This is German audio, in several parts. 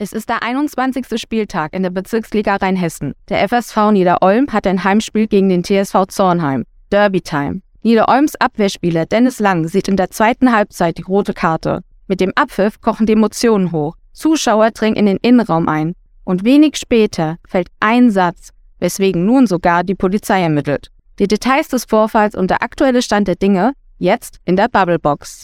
Es ist der 21. Spieltag in der Bezirksliga Rheinhessen. Der FSV Niederolm hat ein Heimspiel gegen den TSV Zornheim. Derby Time. Niederolms Abwehrspieler Dennis Lang sieht in der zweiten Halbzeit die rote Karte. Mit dem Abpfiff kochen die Emotionen hoch. Zuschauer dringen in den Innenraum ein. Und wenig später fällt ein Satz, weswegen nun sogar die Polizei ermittelt. Die Details des Vorfalls und der aktuelle Stand der Dinge jetzt in der Bubblebox.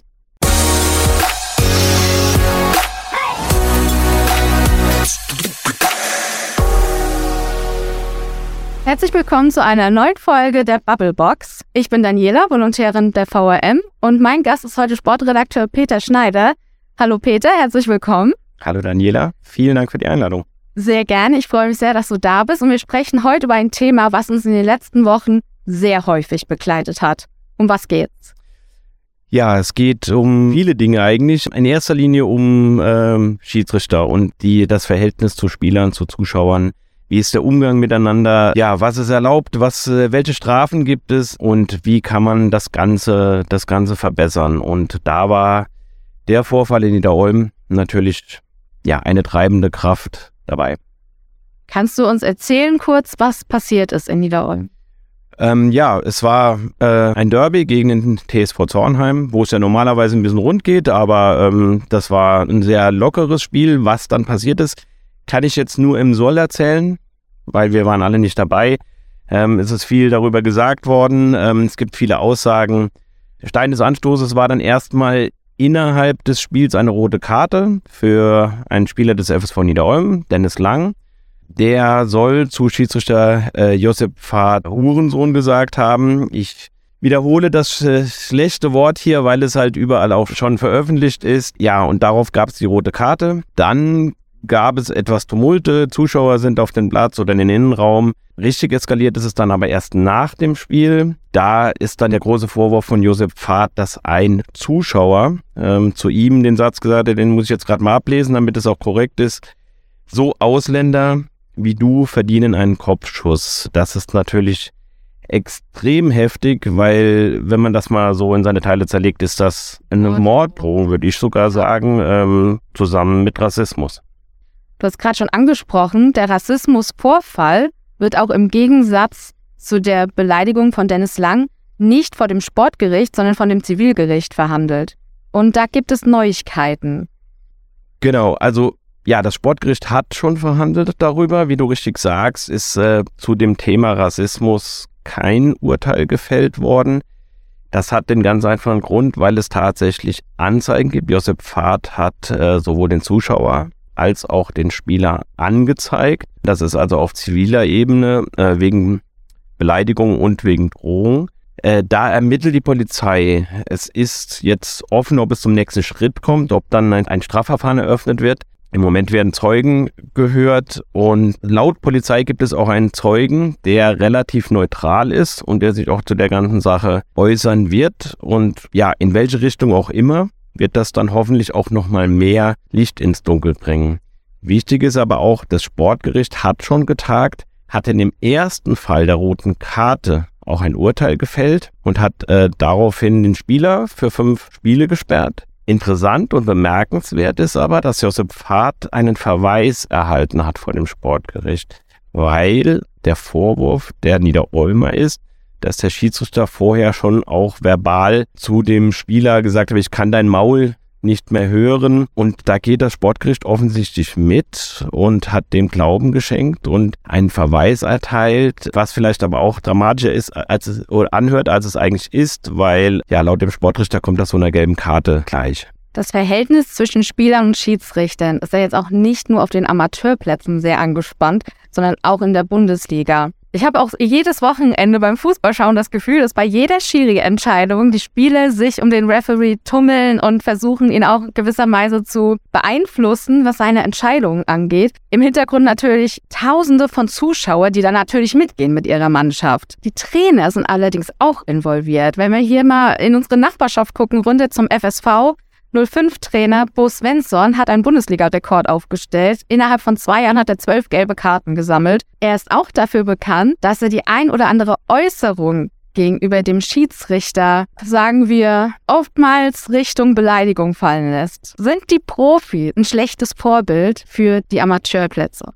Herzlich willkommen zu einer neuen Folge der Bubblebox. Ich bin Daniela, Volontärin der VRM und mein Gast ist heute Sportredakteur Peter Schneider. Hallo Peter, herzlich willkommen. Hallo Daniela, vielen Dank für die Einladung. Sehr gerne, ich freue mich sehr, dass du da bist und wir sprechen heute über ein Thema, was uns in den letzten Wochen sehr häufig begleitet hat. Um was geht's? Ja, es geht um viele Dinge eigentlich. In erster Linie um ähm, Schiedsrichter und die, das Verhältnis zu Spielern, zu Zuschauern wie ist der Umgang miteinander? Ja, was ist erlaubt? Was, äh, welche Strafen gibt es? Und wie kann man das Ganze, das Ganze verbessern? Und da war der Vorfall in Niederolm natürlich, ja, eine treibende Kraft dabei. Kannst du uns erzählen kurz, was passiert ist in Niederolm? Ähm, ja, es war äh, ein Derby gegen den TSV Zornheim, wo es ja normalerweise ein bisschen rund geht, aber ähm, das war ein sehr lockeres Spiel. Was dann passiert ist, kann ich jetzt nur im Soll erzählen, weil wir waren alle nicht dabei. Ähm, es ist viel darüber gesagt worden. Ähm, es gibt viele Aussagen. Der Stein des Anstoßes war dann erstmal innerhalb des Spiels eine rote Karte für einen Spieler des FSV Niederolm, Dennis Lang. Der soll zu Schiedsrichter äh, Josep Fahrt Hurensohn gesagt haben. Ich wiederhole das äh, schlechte Wort hier, weil es halt überall auch schon veröffentlicht ist. Ja, und darauf gab es die rote Karte. Dann gab es etwas Tumulte, Zuschauer sind auf den Platz oder in den Innenraum. Richtig eskaliert ist es dann aber erst nach dem Spiel. Da ist dann der große Vorwurf von Josef Pfad, dass ein Zuschauer ähm, zu ihm den Satz gesagt hat, den muss ich jetzt gerade mal ablesen, damit es auch korrekt ist. So Ausländer wie du verdienen einen Kopfschuss. Das ist natürlich extrem heftig, weil wenn man das mal so in seine Teile zerlegt, ist das eine Morddrohung, würde ich sogar sagen, ähm, zusammen mit Rassismus. Du hast gerade schon angesprochen, der Rassismusvorfall wird auch im Gegensatz zu der Beleidigung von Dennis Lang nicht vor dem Sportgericht, sondern von dem Zivilgericht verhandelt. Und da gibt es Neuigkeiten. Genau, also ja, das Sportgericht hat schon verhandelt darüber. Wie du richtig sagst, ist äh, zu dem Thema Rassismus kein Urteil gefällt worden. Das hat den ganz einfachen Grund, weil es tatsächlich Anzeigen gibt. Josef Pfad hat äh, sowohl den Zuschauer als auch den Spieler angezeigt. Das ist also auf ziviler Ebene äh, wegen Beleidigung und wegen Drohung. Äh, da ermittelt die Polizei. Es ist jetzt offen, ob es zum nächsten Schritt kommt, ob dann ein, ein Strafverfahren eröffnet wird. Im Moment werden Zeugen gehört und laut Polizei gibt es auch einen Zeugen, der relativ neutral ist und der sich auch zu der ganzen Sache äußern wird und ja, in welche Richtung auch immer wird das dann hoffentlich auch nochmal mehr Licht ins Dunkel bringen. Wichtig ist aber auch, das Sportgericht hat schon getagt, hat in dem ersten Fall der roten Karte auch ein Urteil gefällt und hat äh, daraufhin den Spieler für fünf Spiele gesperrt. Interessant und bemerkenswert ist aber, dass Josef Fahrt einen Verweis erhalten hat vor dem Sportgericht, weil der Vorwurf der Niederolmer ist, dass der Schiedsrichter vorher schon auch verbal zu dem Spieler gesagt hat, ich kann dein Maul nicht mehr hören. Und da geht das Sportgericht offensichtlich mit und hat dem Glauben geschenkt und einen Verweis erteilt, was vielleicht aber auch dramatischer ist, als es oder anhört, als es eigentlich ist, weil ja laut dem Sportrichter kommt das so einer gelben Karte gleich. Das Verhältnis zwischen Spielern und Schiedsrichtern ist ja jetzt auch nicht nur auf den Amateurplätzen sehr angespannt, sondern auch in der Bundesliga. Ich habe auch jedes Wochenende beim Fußballschauen das Gefühl, dass bei jeder Schiri-Entscheidung die Spieler sich um den Referee tummeln und versuchen, ihn auch gewisserweise zu beeinflussen, was seine Entscheidungen angeht. Im Hintergrund natürlich Tausende von Zuschauern, die dann natürlich mitgehen mit ihrer Mannschaft. Die Trainer sind allerdings auch involviert. Wenn wir hier mal in unsere Nachbarschaft gucken, runter zum FSV, 05-Trainer Bo Svensson hat einen Bundesliga-Rekord aufgestellt. Innerhalb von zwei Jahren hat er zwölf gelbe Karten gesammelt. Er ist auch dafür bekannt, dass er die ein oder andere Äußerung gegenüber dem Schiedsrichter, sagen wir, oftmals Richtung Beleidigung fallen lässt. Sind die Profis ein schlechtes Vorbild für die Amateurplätze?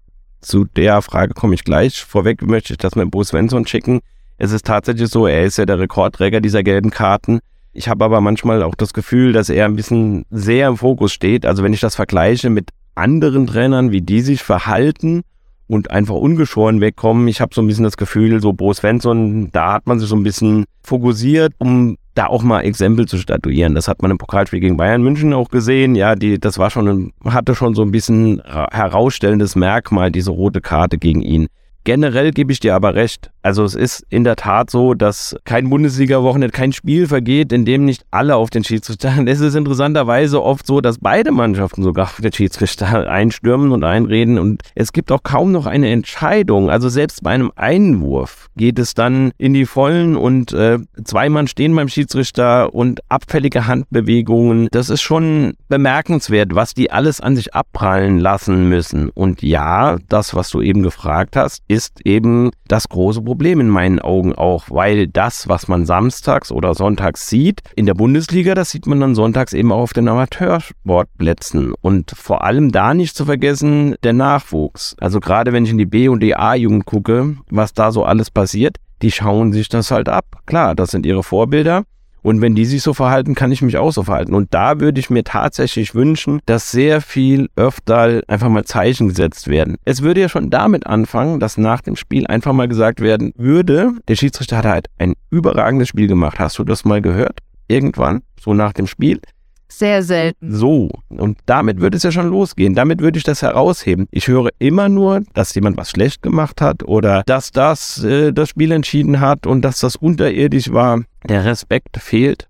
Zu der Frage komme ich gleich. Vorweg möchte ich das mit Bo Svensson schicken. Es ist tatsächlich so, er ist ja der Rekordträger dieser gelben Karten. Ich habe aber manchmal auch das Gefühl, dass er ein bisschen sehr im Fokus steht. Also wenn ich das vergleiche mit anderen Trainern, wie die sich verhalten und einfach ungeschoren wegkommen. Ich habe so ein bisschen das Gefühl, so Bo Svensson, da hat man sich so ein bisschen fokussiert, um da auch mal Exempel zu statuieren. Das hat man im Pokalspiel gegen Bayern München auch gesehen. Ja, die, das war schon, hatte schon so ein bisschen herausstellendes Merkmal, diese rote Karte gegen ihn. Generell gebe ich dir aber recht. Also es ist in der Tat so, dass kein Bundesliga-Wochenende, kein Spiel vergeht, in dem nicht alle auf den Schiedsrichter. Es ist interessanterweise oft so, dass beide Mannschaften sogar auf den Schiedsrichter einstürmen und einreden. Und es gibt auch kaum noch eine Entscheidung. Also selbst bei einem Einwurf geht es dann in die Vollen und äh, zwei Mann stehen beim Schiedsrichter und abfällige Handbewegungen. Das ist schon bemerkenswert, was die alles an sich abprallen lassen müssen. Und ja, das, was du eben gefragt hast, ist eben das große Problem in meinen Augen auch, weil das, was man samstags oder sonntags sieht, in der Bundesliga, das sieht man dann sonntags eben auch auf den Amateursportplätzen. Und vor allem da nicht zu vergessen, der Nachwuchs. Also gerade wenn ich in die B- und die A-Jugend gucke, was da so alles passiert, die schauen sich das halt ab. Klar, das sind ihre Vorbilder. Und wenn die sich so verhalten, kann ich mich auch so verhalten. Und da würde ich mir tatsächlich wünschen, dass sehr viel öfter einfach mal Zeichen gesetzt werden. Es würde ja schon damit anfangen, dass nach dem Spiel einfach mal gesagt werden würde, der Schiedsrichter hat halt ein überragendes Spiel gemacht. Hast du das mal gehört? Irgendwann, so nach dem Spiel. Sehr selten. So, und damit würde es ja schon losgehen. Damit würde ich das herausheben. Ich höre immer nur, dass jemand was schlecht gemacht hat oder dass das äh, das Spiel entschieden hat und dass das unterirdisch war. Der Respekt fehlt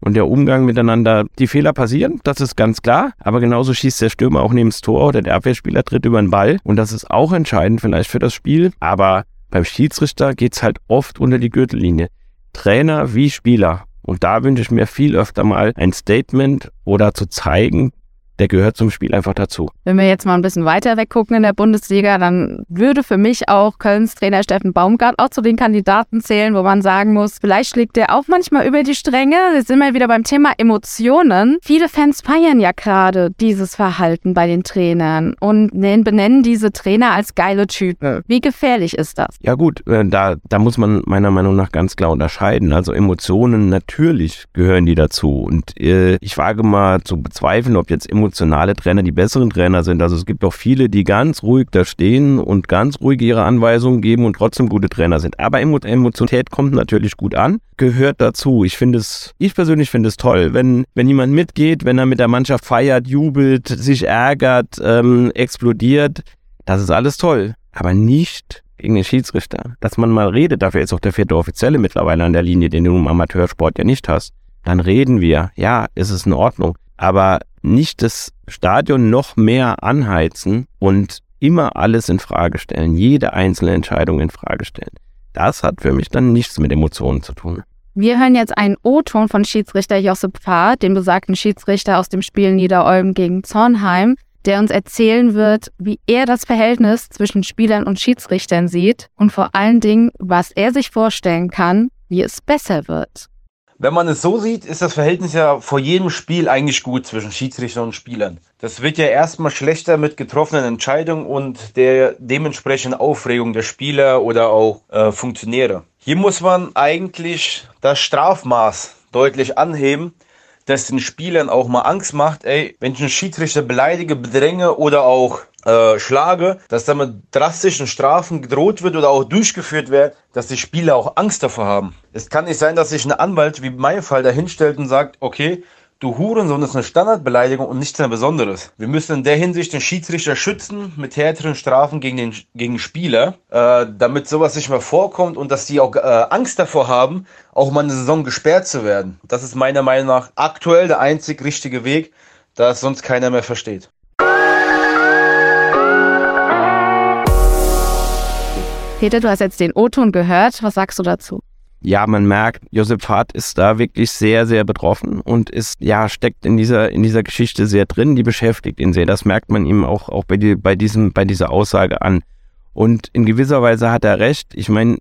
und der Umgang miteinander. Die Fehler passieren, das ist ganz klar. Aber genauso schießt der Stürmer auch neben das Tor oder der Abwehrspieler tritt über den Ball. Und das ist auch entscheidend vielleicht für das Spiel. Aber beim Schiedsrichter geht es halt oft unter die Gürtellinie. Trainer wie Spieler und da wünsche ich mir viel öfter mal ein Statement oder zu zeigen, der gehört zum Spiel einfach dazu. Wenn wir jetzt mal ein bisschen weiter weggucken in der Bundesliga, dann würde für mich auch Kölns Trainer Steffen Baumgart auch zu den Kandidaten zählen, wo man sagen muss, vielleicht schlägt der auch manchmal über die Stränge. Jetzt sind wir wieder beim Thema Emotionen. Viele Fans feiern ja gerade dieses Verhalten bei den Trainern und benennen diese Trainer als geile Typen. Wie gefährlich ist das? Ja gut, äh, da, da muss man meiner Meinung nach ganz klar unterscheiden. Also Emotionen, natürlich gehören die dazu. Und äh, ich wage mal zu bezweifeln, ob jetzt Emotionen emotionale Trainer die besseren Trainer sind. Also es gibt auch viele, die ganz ruhig da stehen und ganz ruhig ihre Anweisungen geben und trotzdem gute Trainer sind. Aber Emotionalität kommt natürlich gut an, gehört dazu. Ich finde es, ich persönlich finde es toll, wenn, wenn jemand mitgeht, wenn er mit der Mannschaft feiert, jubelt, sich ärgert, ähm, explodiert. Das ist alles toll. Aber nicht gegen den Schiedsrichter. Dass man mal redet, dafür ist auch der vierte Offizielle mittlerweile an der Linie, den du im Amateursport ja nicht hast. Dann reden wir. Ja, ist es in Ordnung. Aber nicht das Stadion noch mehr anheizen und immer alles in Frage stellen, jede einzelne Entscheidung in Frage stellen. Das hat für mich dann nichts mit Emotionen zu tun. Wir hören jetzt einen O-Ton von Schiedsrichter Josip Pfarr, dem besagten Schiedsrichter aus dem Spiel Niederolm gegen Zornheim, der uns erzählen wird, wie er das Verhältnis zwischen Spielern und Schiedsrichtern sieht und vor allen Dingen, was er sich vorstellen kann, wie es besser wird. Wenn man es so sieht, ist das Verhältnis ja vor jedem Spiel eigentlich gut zwischen Schiedsrichter und Spielern. Das wird ja erstmal schlechter mit getroffenen Entscheidungen und der dementsprechenden Aufregung der Spieler oder auch äh, Funktionäre. Hier muss man eigentlich das Strafmaß deutlich anheben, das den Spielern auch mal Angst macht, ey, wenn ich einen Schiedsrichter beleidige, bedränge oder auch äh, schlage, dass damit drastischen Strafen gedroht wird oder auch durchgeführt wird, dass die Spieler auch Angst davor haben. Es kann nicht sein, dass sich ein Anwalt wie in meinem Fall dahinstellt und sagt, okay, du Hurensohn ist eine Standardbeleidigung und nichts mehr Besonderes. Wir müssen in der Hinsicht den Schiedsrichter schützen mit härteren Strafen gegen den gegen Spieler, äh, damit sowas nicht mehr vorkommt und dass die auch äh, Angst davor haben, auch mal eine Saison gesperrt zu werden. Das ist meiner Meinung nach aktuell der einzig richtige Weg, da es sonst keiner mehr versteht. Peter, du hast jetzt den O-Ton gehört. Was sagst du dazu? Ja, man merkt, Josef Hart ist da wirklich sehr, sehr betroffen und ist, ja, steckt in dieser, in dieser Geschichte sehr drin, die beschäftigt ihn sehr. Das merkt man ihm auch, auch bei, die, bei, diesem, bei dieser Aussage an. Und in gewisser Weise hat er recht. Ich meine,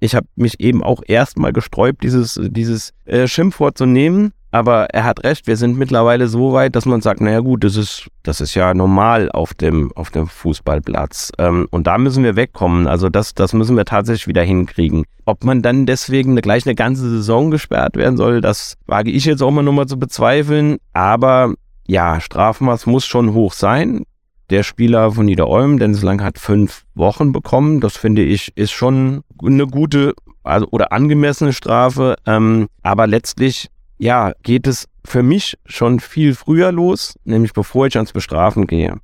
Ich habe mich eben auch erstmal gesträubt, dieses, dieses äh, Schimpfwort zu nehmen. Aber er hat recht, wir sind mittlerweile so weit, dass man sagt, naja gut, das ist, das ist ja normal auf dem, auf dem Fußballplatz. Ähm, und da müssen wir wegkommen. Also das, das müssen wir tatsächlich wieder hinkriegen. Ob man dann deswegen gleich eine ganze Saison gesperrt werden soll, das wage ich jetzt auch mal nochmal zu bezweifeln. Aber ja, Strafmaß muss schon hoch sein. Der Spieler von Niederolm, Dennis Lang, hat fünf Wochen bekommen. Das finde ich ist schon eine gute also, oder angemessene Strafe. Ähm, aber letztlich ja, geht es für mich schon viel früher los, nämlich bevor ich ans Bestrafen gehe.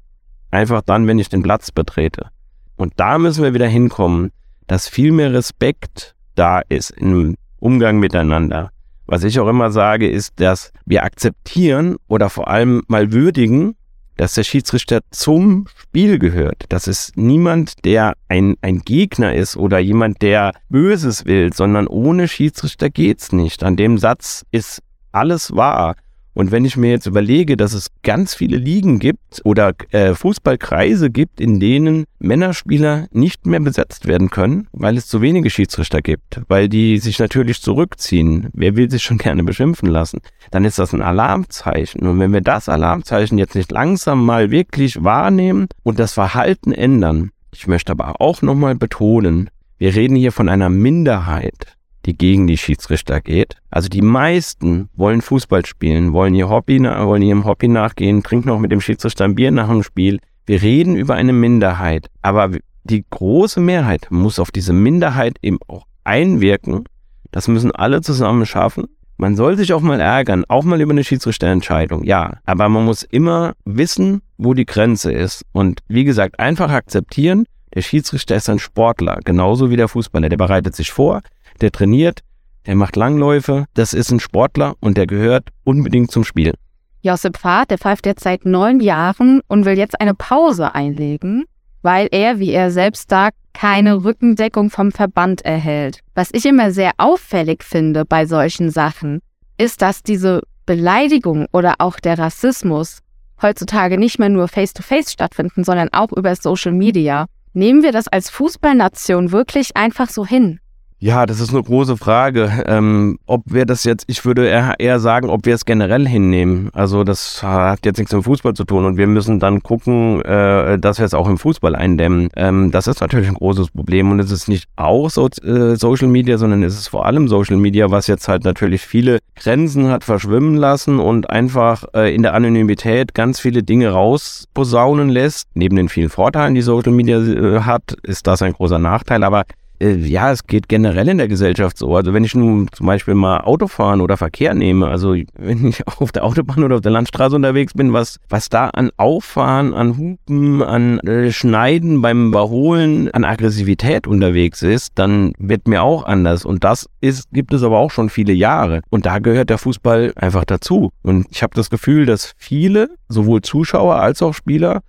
Einfach dann, wenn ich den Platz betrete. Und da müssen wir wieder hinkommen, dass viel mehr Respekt da ist im Umgang miteinander. Was ich auch immer sage, ist, dass wir akzeptieren oder vor allem mal würdigen, dass der Schiedsrichter zum Spiel gehört. Das ist niemand, der ein, ein Gegner ist oder jemand, der Böses will, sondern ohne Schiedsrichter geht's nicht. An dem Satz ist alles wahr. Und wenn ich mir jetzt überlege, dass es ganz viele Ligen gibt oder äh, Fußballkreise gibt, in denen Männerspieler nicht mehr besetzt werden können, weil es zu wenige Schiedsrichter gibt, weil die sich natürlich zurückziehen. Wer will sich schon gerne beschimpfen lassen? Dann ist das ein Alarmzeichen. Und wenn wir das Alarmzeichen jetzt nicht langsam mal wirklich wahrnehmen und das Verhalten ändern, ich möchte aber auch nochmal betonen, wir reden hier von einer Minderheit die gegen die Schiedsrichter geht. Also die meisten wollen Fußball spielen, wollen ihr Hobby, wollen ihrem Hobby nachgehen, trinken noch mit dem Schiedsrichter ein Bier nach dem Spiel. Wir reden über eine Minderheit, aber die große Mehrheit muss auf diese Minderheit eben auch einwirken. Das müssen alle zusammen schaffen. Man soll sich auch mal ärgern, auch mal über eine Schiedsrichterentscheidung, ja. Aber man muss immer wissen, wo die Grenze ist. Und wie gesagt, einfach akzeptieren, der Schiedsrichter ist ein Sportler, genauso wie der Fußballer. Der bereitet sich vor, der trainiert, der macht Langläufe, das ist ein Sportler und der gehört unbedingt zum Spiel. Josip Fahrt, der pfeift jetzt seit neun Jahren und will jetzt eine Pause einlegen, weil er, wie er selbst sagt, keine Rückendeckung vom Verband erhält. Was ich immer sehr auffällig finde bei solchen Sachen, ist, dass diese Beleidigung oder auch der Rassismus heutzutage nicht mehr nur face-to-face -face stattfinden, sondern auch über Social Media. Nehmen wir das als Fußballnation wirklich einfach so hin? Ja, das ist eine große Frage. Ähm, ob wir das jetzt, ich würde eher, sagen, ob wir es generell hinnehmen. Also das hat jetzt nichts mit Fußball zu tun und wir müssen dann gucken, äh, dass wir es auch im Fußball eindämmen. Ähm, das ist natürlich ein großes Problem und es ist nicht auch so, äh, Social Media, sondern es ist vor allem Social Media, was jetzt halt natürlich viele Grenzen hat verschwimmen lassen und einfach äh, in der Anonymität ganz viele Dinge rausposaunen lässt. Neben den vielen Vorteilen, die Social Media äh, hat, ist das ein großer Nachteil, aber äh, ja, es geht generell in der Gesellschaft so. Also wenn ich nun zum Beispiel mal Autofahren oder Verkehr nehme, also wenn ich auf der Autobahn oder auf der Landstraße unterwegs bin, was, was da an Auffahren, an Hupen, an äh, Schneiden beim Überholen, an Aggressivität unterwegs ist, dann wird mir auch anders. Und das ist, gibt es aber auch schon viele Jahre. Und da gehört der Fußball einfach dazu. Und ich habe das Gefühl, dass viele, sowohl Zuschauer als auch Spieler,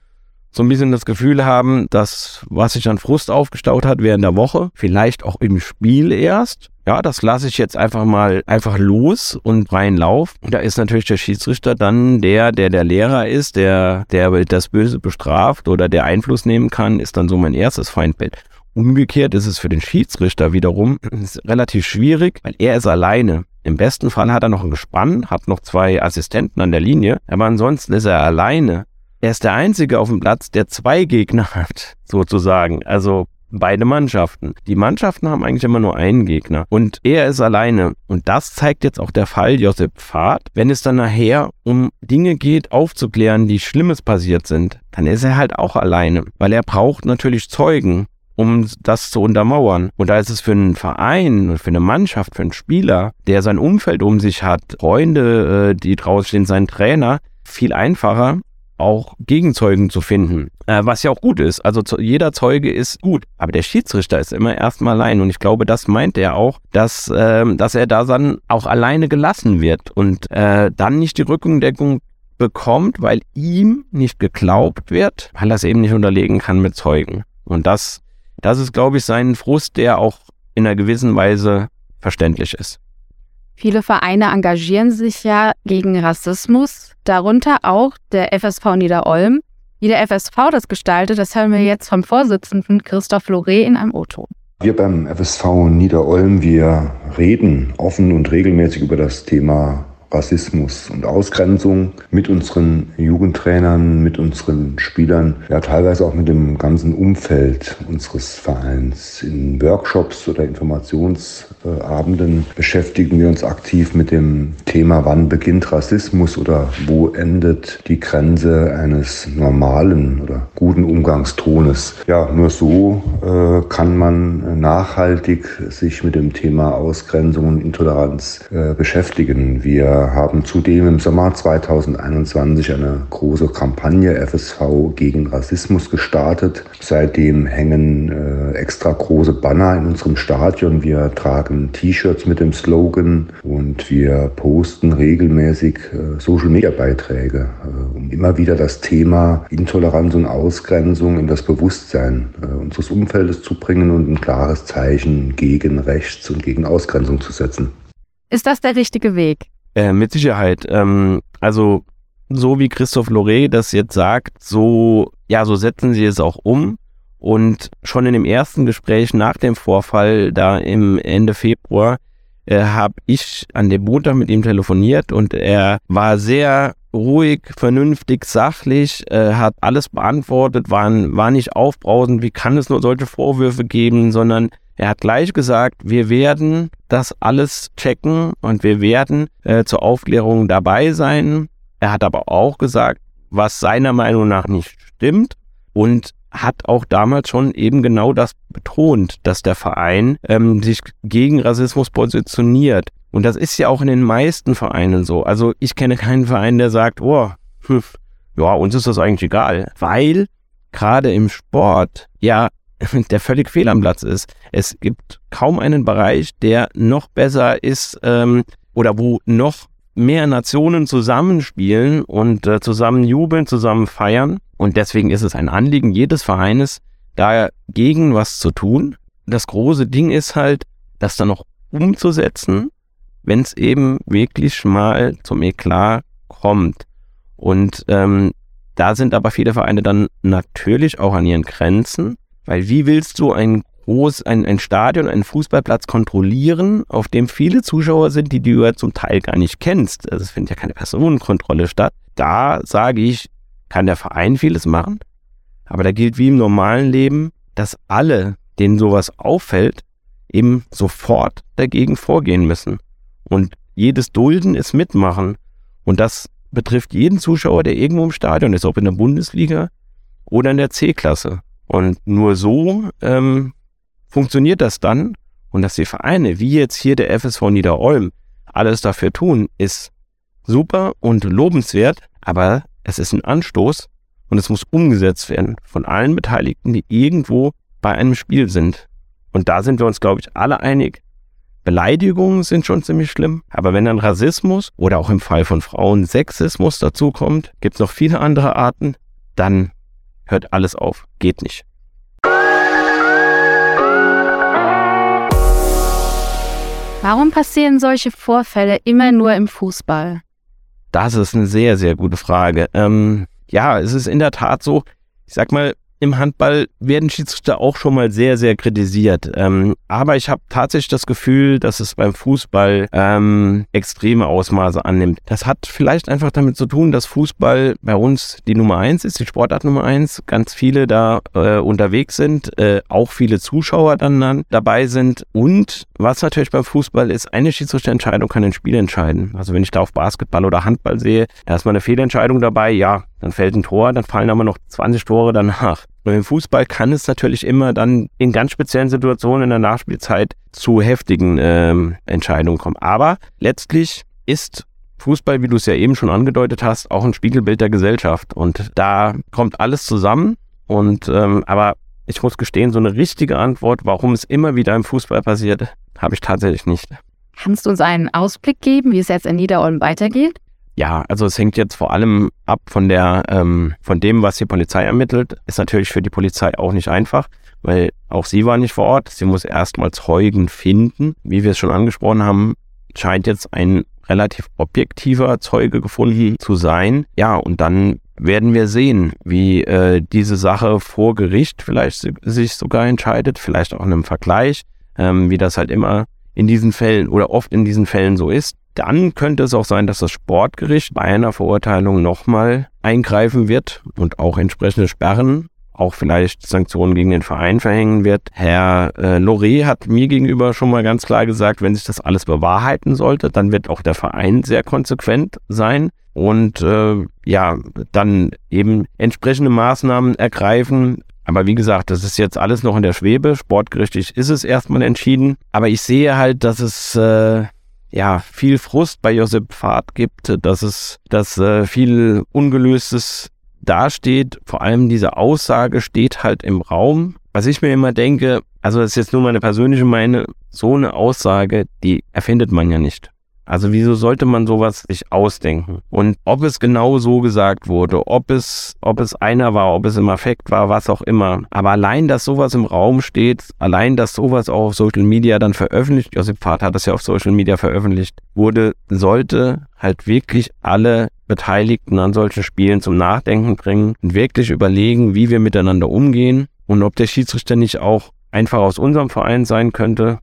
so ein bisschen das Gefühl haben, dass was sich an Frust aufgestaut hat während der Woche, vielleicht auch im Spiel erst, ja, das lasse ich jetzt einfach mal einfach los und freien Lauf. Da ist natürlich der Schiedsrichter dann der, der der Lehrer ist, der, der das Böse bestraft oder der Einfluss nehmen kann, ist dann so mein erstes Feindbild. Umgekehrt ist es für den Schiedsrichter wiederum relativ schwierig, weil er ist alleine. Im besten Fall hat er noch ein Gespann, hat noch zwei Assistenten an der Linie, aber ansonsten ist er alleine er ist der Einzige auf dem Platz, der zwei Gegner hat, sozusagen. Also beide Mannschaften. Die Mannschaften haben eigentlich immer nur einen Gegner und er ist alleine. Und das zeigt jetzt auch der Fall Josep Pfad. Wenn es dann nachher um Dinge geht, aufzuklären, die Schlimmes passiert sind, dann ist er halt auch alleine, weil er braucht natürlich Zeugen um das zu untermauern. Und da ist es für einen Verein, für eine Mannschaft, für einen Spieler, der sein Umfeld um sich hat, Freunde, äh, die draußen stehen, seinen Trainer, viel einfacher, auch Gegenzeugen zu finden, äh, was ja auch gut ist. Also zu, jeder Zeuge ist gut, aber der Schiedsrichter ist immer erstmal allein und ich glaube, das meint er auch, dass, äh, dass er da dann auch alleine gelassen wird und äh, dann nicht die Rückendeckung bekommt, weil ihm nicht geglaubt wird, weil er es eben nicht unterlegen kann mit Zeugen. Und das, das ist, glaube ich, sein Frust, der auch in einer gewissen Weise verständlich ist. Viele Vereine engagieren sich ja gegen Rassismus, darunter auch der FSV Niederolm. Wie der FSV das gestaltet, das hören wir jetzt vom Vorsitzenden Christoph Loré in einem O-Ton. Wir beim FSV Niederolm, wir reden offen und regelmäßig über das Thema Rassismus und Ausgrenzung mit unseren Jugendtrainern, mit unseren Spielern, ja teilweise auch mit dem ganzen Umfeld unseres Vereins. In Workshops oder Informationsabenden beschäftigen wir uns aktiv mit dem Thema, wann beginnt Rassismus oder wo endet die Grenze eines normalen oder guten Umgangstones. Ja, nur so äh, kann man nachhaltig sich mit dem Thema Ausgrenzung und Intoleranz äh, beschäftigen. Wir haben zudem im Sommer 2021 eine große Kampagne FSV gegen Rassismus gestartet. Seitdem hängen äh, extra große Banner in unserem Stadion. Wir tragen T-Shirts mit dem Slogan und wir posten regelmäßig äh, Social-Media-Beiträge, äh, um immer wieder das Thema Intoleranz und Ausgrenzung in das Bewusstsein äh, unseres Umfeldes zu bringen und ein klares Zeichen gegen Rechts und gegen Ausgrenzung zu setzen. Ist das der richtige Weg? Äh, mit Sicherheit. Ähm, also so wie Christoph Loré das jetzt sagt, so ja, so setzen sie es auch um. Und schon in dem ersten Gespräch nach dem Vorfall, da im Ende Februar, äh, habe ich an dem Montag mit ihm telefoniert und er war sehr ruhig, vernünftig, sachlich, äh, hat alles beantwortet, war, war nicht aufbrausend, wie kann es nur solche Vorwürfe geben, sondern er hat gleich gesagt, wir werden das alles checken und wir werden äh, zur Aufklärung dabei sein. Er hat aber auch gesagt, was seiner Meinung nach nicht stimmt und hat auch damals schon eben genau das betont, dass der Verein ähm, sich gegen Rassismus positioniert. Und das ist ja auch in den meisten Vereinen so. Also ich kenne keinen Verein, der sagt, oh, hm, ja, uns ist das eigentlich egal, weil gerade im Sport ja der völlig fehl am Platz ist. Es gibt kaum einen Bereich, der noch besser ist ähm, oder wo noch mehr Nationen zusammenspielen und äh, zusammen jubeln, zusammen feiern. Und deswegen ist es ein Anliegen jedes Vereines, dagegen was zu tun. Das große Ding ist halt, das dann noch umzusetzen, wenn es eben wirklich mal zum Eklat kommt. Und ähm, da sind aber viele Vereine dann natürlich auch an ihren Grenzen. Weil wie willst du ein groß, ein, ein Stadion, einen Fußballplatz kontrollieren, auf dem viele Zuschauer sind, die du ja zum Teil gar nicht kennst? Also es findet ja keine Personenkontrolle statt. Da sage ich, kann der Verein vieles machen. Aber da gilt wie im normalen Leben, dass alle, denen sowas auffällt, eben sofort dagegen vorgehen müssen. Und jedes Dulden ist mitmachen. Und das betrifft jeden Zuschauer, der irgendwo im Stadion ist, ob in der Bundesliga oder in der C-Klasse. Und nur so ähm, funktioniert das dann. Und dass die Vereine, wie jetzt hier der FSV Niederolm, alles dafür tun, ist super und lobenswert, aber es ist ein Anstoß und es muss umgesetzt werden von allen Beteiligten, die irgendwo bei einem Spiel sind. Und da sind wir uns, glaube ich, alle einig. Beleidigungen sind schon ziemlich schlimm, aber wenn dann Rassismus oder auch im Fall von Frauen Sexismus dazukommt, gibt es noch viele andere Arten, dann hört alles auf, geht nicht. Warum passieren solche Vorfälle immer nur im Fußball? Das ist eine sehr, sehr gute Frage. Ähm, ja, es ist in der Tat so, ich sag mal, im Handball werden Schiedsrichter auch schon mal sehr, sehr kritisiert. Ähm, aber ich habe tatsächlich das Gefühl, dass es beim Fußball ähm, extreme Ausmaße annimmt. Das hat vielleicht einfach damit zu tun, dass Fußball bei uns die Nummer eins ist, die Sportart Nummer eins. Ganz viele da äh, unterwegs sind, äh, auch viele Zuschauer dann, dann dabei sind. Und was natürlich beim Fußball ist, eine Schiedsrichterentscheidung kann ein Spiel entscheiden. Also wenn ich da auf Basketball oder Handball sehe, da ist mal eine Fehlentscheidung dabei, ja, dann fällt ein Tor, dann fallen aber noch 20 Tore danach. Und im Fußball kann es natürlich immer dann in ganz speziellen Situationen in der Nachspielzeit zu heftigen ähm, Entscheidungen kommen. Aber letztlich ist Fußball, wie du es ja eben schon angedeutet hast, auch ein Spiegelbild der Gesellschaft. Und da kommt alles zusammen. Und ähm, aber ich muss gestehen, so eine richtige Antwort, warum es immer wieder im Fußball passiert, habe ich tatsächlich nicht. Kannst du uns einen Ausblick geben, wie es jetzt in Niederolm weitergeht? Ja, also es hängt jetzt vor allem ab von der, ähm, von dem, was die Polizei ermittelt. Ist natürlich für die Polizei auch nicht einfach, weil auch sie war nicht vor Ort. Sie muss erstmal Zeugen finden. Wie wir es schon angesprochen haben, scheint jetzt ein relativ objektiver Zeuge gefunden zu sein. Ja, und dann werden wir sehen, wie äh, diese Sache vor Gericht vielleicht sich sogar entscheidet, vielleicht auch in einem Vergleich, ähm, wie das halt immer in diesen Fällen oder oft in diesen Fällen so ist. Dann könnte es auch sein, dass das Sportgericht bei einer Verurteilung nochmal eingreifen wird und auch entsprechende Sperren auch vielleicht Sanktionen gegen den Verein verhängen wird. Herr äh, Loré hat mir gegenüber schon mal ganz klar gesagt, wenn sich das alles bewahrheiten sollte, dann wird auch der Verein sehr konsequent sein und äh, ja, dann eben entsprechende Maßnahmen ergreifen. Aber wie gesagt, das ist jetzt alles noch in der Schwebe. Sportgerichtlich ist es erstmal entschieden. Aber ich sehe halt, dass es äh, ja viel Frust bei Josep Fahrt gibt, dass es dass äh, viel ungelöstes dasteht, vor allem diese Aussage steht halt im Raum. Was ich mir immer denke, also das ist jetzt nur meine persönliche Meinung, so eine Aussage, die erfindet man ja nicht. Also wieso sollte man sowas sich ausdenken? Und ob es genau so gesagt wurde, ob es, ob es einer war, ob es im Affekt war, was auch immer. Aber allein, dass sowas im Raum steht, allein, dass sowas auch auf Social Media dann veröffentlicht, Josip Vater hat das ja auf Social Media veröffentlicht, wurde, sollte halt wirklich alle Beteiligten an solchen Spielen zum Nachdenken bringen und wirklich überlegen, wie wir miteinander umgehen und ob der Schiedsrichter nicht auch einfach aus unserem Verein sein könnte,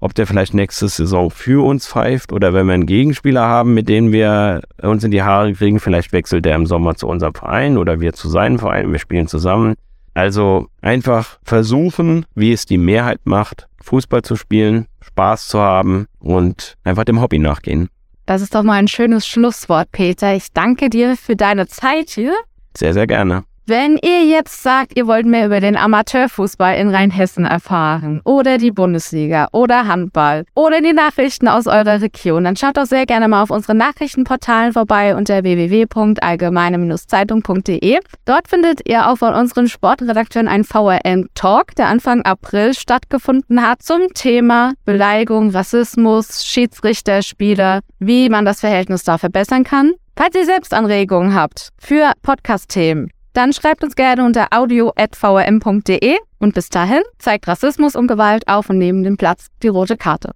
ob der vielleicht nächste Saison für uns pfeift oder wenn wir einen Gegenspieler haben, mit dem wir uns in die Haare kriegen, vielleicht wechselt der im Sommer zu unserem Verein oder wir zu seinem Verein, wir spielen zusammen. Also einfach versuchen, wie es die Mehrheit macht, Fußball zu spielen, Spaß zu haben und einfach dem Hobby nachgehen. Das ist doch mal ein schönes Schlusswort, Peter. Ich danke dir für deine Zeit hier. Sehr, sehr gerne. Wenn ihr jetzt sagt, ihr wollt mehr über den Amateurfußball in Rheinhessen erfahren oder die Bundesliga oder Handball oder die Nachrichten aus eurer Region, dann schaut doch sehr gerne mal auf unseren Nachrichtenportalen vorbei unter www.allgemeine-zeitung.de. Dort findet ihr auch von unseren Sportredakteuren einen VRM-Talk, der Anfang April stattgefunden hat zum Thema Beleidigung, Rassismus, Schiedsrichter, Spieler, wie man das Verhältnis da verbessern kann. Falls ihr selbst Anregungen habt für Podcast-Themen, dann schreibt uns gerne unter audio.vrm.de und bis dahin zeigt Rassismus und Gewalt auf und neben dem Platz die rote Karte.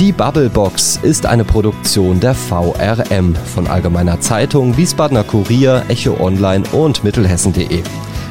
Die Bubblebox ist eine Produktion der VRM von Allgemeiner Zeitung, Wiesbadener Kurier, Echo Online und Mittelhessen.de.